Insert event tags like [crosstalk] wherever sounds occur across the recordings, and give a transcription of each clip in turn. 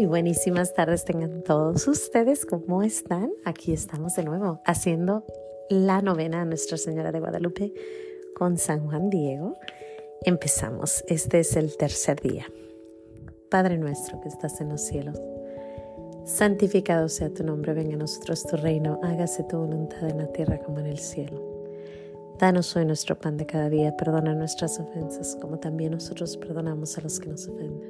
Muy buenísimas tardes tengan todos ustedes. ¿Cómo están? Aquí estamos de nuevo haciendo la novena a Nuestra Señora de Guadalupe con San Juan Diego. Empezamos. Este es el tercer día. Padre nuestro que estás en los cielos, santificado sea tu nombre, venga a nosotros tu reino, hágase tu voluntad en la tierra como en el cielo. Danos hoy nuestro pan de cada día, perdona nuestras ofensas como también nosotros perdonamos a los que nos ofenden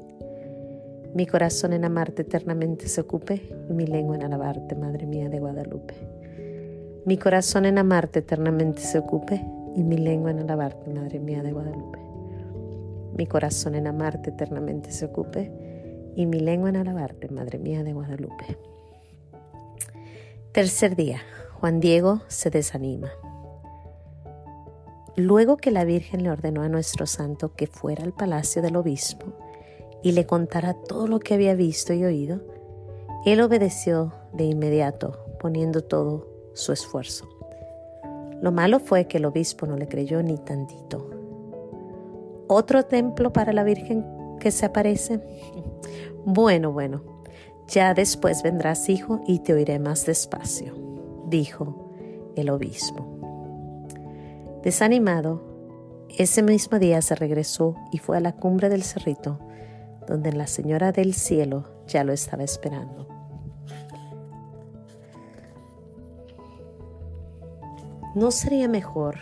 Mi corazón en amarte eternamente se ocupe y mi lengua en alabarte, Madre mía de Guadalupe. Mi corazón en amarte eternamente se ocupe y mi lengua en alabarte, Madre mía de Guadalupe. Mi corazón en amarte eternamente se ocupe y mi lengua en alabarte, Madre mía de Guadalupe. Tercer día, Juan Diego se desanima. Luego que la Virgen le ordenó a nuestro santo que fuera al palacio del obispo, y le contara todo lo que había visto y oído, él obedeció de inmediato, poniendo todo su esfuerzo. Lo malo fue que el obispo no le creyó ni tantito. ¿Otro templo para la Virgen que se aparece? [laughs] Bueno, bueno, ya después vendrás, hijo, y te oiré más despacio, dijo el obispo. Desanimado, ese mismo día se regresó y fue a la cumbre del cerrito donde la Señora del Cielo ya lo estaba esperando. ¿No sería mejor,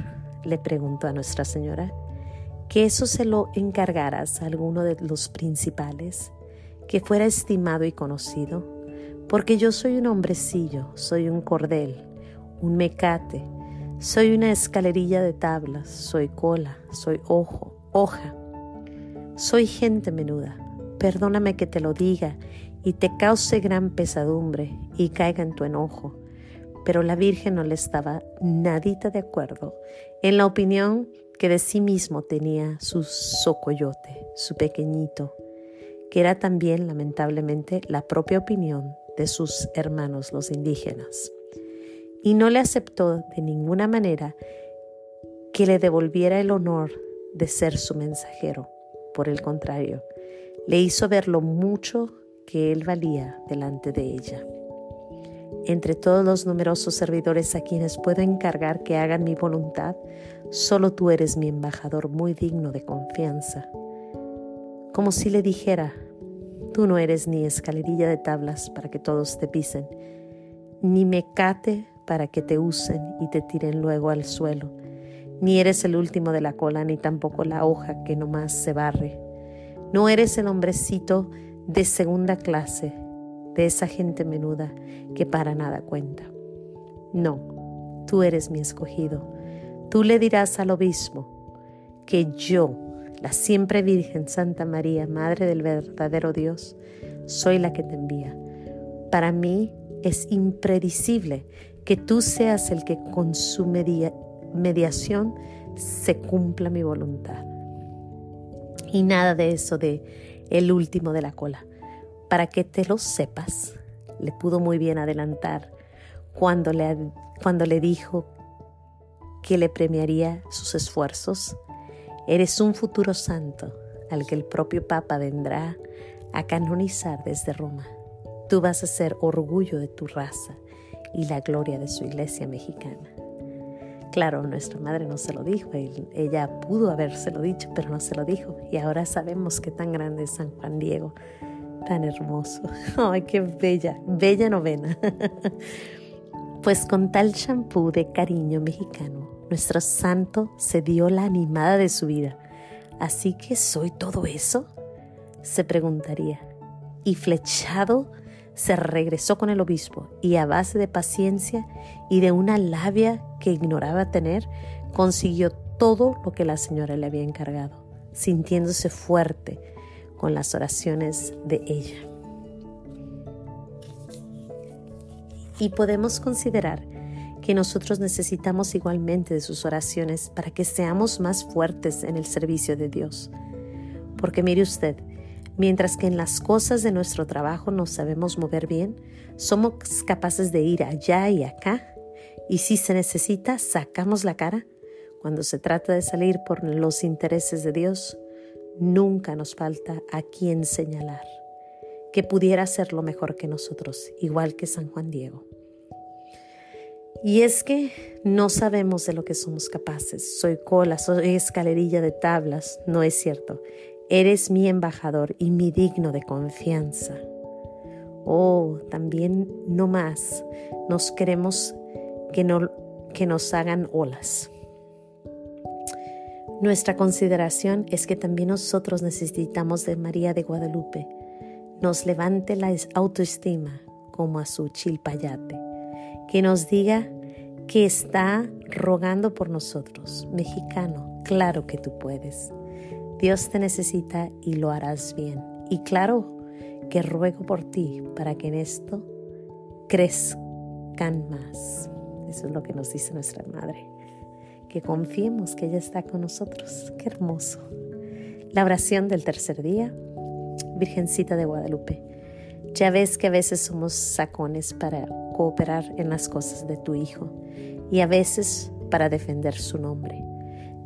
le preguntó a Nuestra Señora, que eso se lo encargaras a alguno de los principales, que fuera estimado y conocido? Porque yo soy un hombrecillo, soy un cordel, un mecate, soy una escalerilla de tablas, soy cola, soy ojo, hoja, soy gente menuda Perdóname que te lo diga y te cause gran pesadumbre y caiga en tu enojo. Pero la Virgen no le estaba nadita de acuerdo en la opinión que de sí mismo tenía su socoyote, su pequeñito, que era también lamentablemente la propia opinión de sus hermanos los indígenas. Y no le aceptó de ninguna manera que le devolviera el honor de ser su mensajero. Por el contrario, le hizo ver lo mucho que él valía delante de ella. Entre todos los numerosos servidores a quienes puedo encargar que hagan mi voluntad, solo tú eres mi embajador muy digno de confianza. Como si le dijera, tú no eres ni escalerilla de tablas para que todos te pisen, ni mecate para que te usen y te tiren luego al suelo, ni eres el último de la cola, ni tampoco la hoja que nomás se barre no eres el hombrecito de segunda clase, de esa gente menuda que para nada cuenta. No, tú eres mi escogido. Tú le dirás al obispo que yo, la siempre Virgen Santa María, Madre del verdadero Dios, soy la que te envía. Para mí es impredecible que tú seas el que con su mediación se cumpla mi voluntad. Y nada de eso de el último de la cola. Para que te lo sepas, le pudo muy bien adelantar cuando le, cuando le dijo que le premiaría sus esfuerzos. Eres un futuro santo al que el propio Papa vendrá a canonizar desde Roma. Tú vas a ser orgullo de tu raza y la gloria de su iglesia mexicana. Claro, nuestra madre no se lo dijo, ella pudo habérselo dicho, pero no se lo dijo. Y ahora sabemos que tan grande es San Juan Diego, tan hermoso. [laughs] Ay, qué bella, bella novena. [laughs] Pues con tal champú de cariño mexicano, nuestro santo se dio la animada de su vida. Así que soy todo eso, se preguntaría. Y flechado se regresó con el obispo y a base de paciencia y de una labia que ignoraba tener, consiguió todo lo que la señora le había encargado, sintiéndose fuerte con las oraciones de ella. Y podemos considerar que nosotros necesitamos igualmente de sus oraciones para que seamos más fuertes en el servicio de Dios. Porque mire usted, mientras que en las cosas de nuestro trabajo nos sabemos mover bien, somos capaces de ir allá y acá, y si se necesita, sacamos la cara. Cuando se trata de salir por los intereses de Dios, nunca nos falta a quien señalar, que pudiera hacerlo mejor que nosotros, igual que San Juan Diego. Y es que no sabemos de lo que somos capaces. Soy cola, soy escalerilla de tablas. No es cierto. Eres mi embajador y mi digno de confianza. Oh, también no más. Nos queremos que, no, que nos hagan olas. Nuestra consideración es que también nosotros necesitamos de María de Guadalupe. Nos levante la autoestima como a su chilpayate. Que nos diga que está rogando por nosotros. Mexicano, claro que tú puedes. Dios te necesita y lo harás bien. Y claro que ruego por ti para que en esto crezcan más. Eso es lo que nos dice nuestra Madre que confiemos que ella está con nosotros. Qué hermoso. La oración del tercer día, Virgencita de Guadalupe. Ya ves que a veces somos sacones para cooperar en las cosas de tu Hijo y a veces para defender su nombre.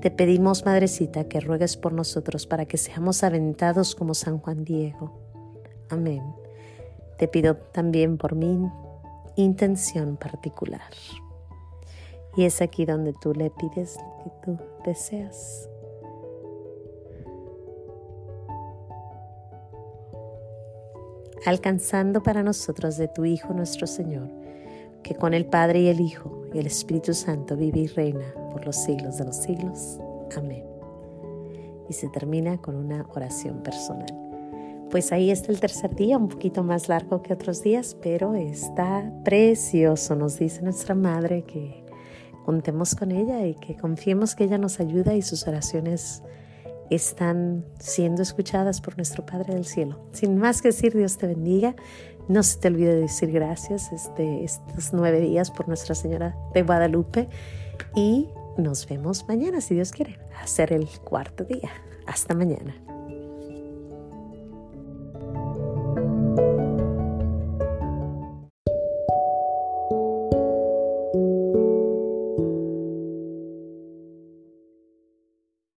Te pedimos, Madrecita, que ruegues por nosotros para que seamos aventados como San Juan Diego. Amén. Te pido también por mi intención particular. Y es aquí donde tú le pides lo que tú deseas. Alcanzando para nosotros de tu Hijo nuestro Señor, que con el Padre y el Hijo y el Espíritu Santo vive y reina por los siglos de los siglos. Amén. Y se termina con una oración personal. Pues ahí está el tercer día, un poquito más largo que otros días, pero está precioso. Nos dice nuestra Madre que contemos con ella y que confiemos que ella nos ayuda y sus oraciones están siendo escuchadas por nuestro Padre del Cielo. Sin más que decir, Dios te bendiga. No se te olvide decir gracias este, estos nueve días por Nuestra Señora de Guadalupe y nos vemos mañana, si Dios quiere, hacer el cuarto día. Hasta mañana.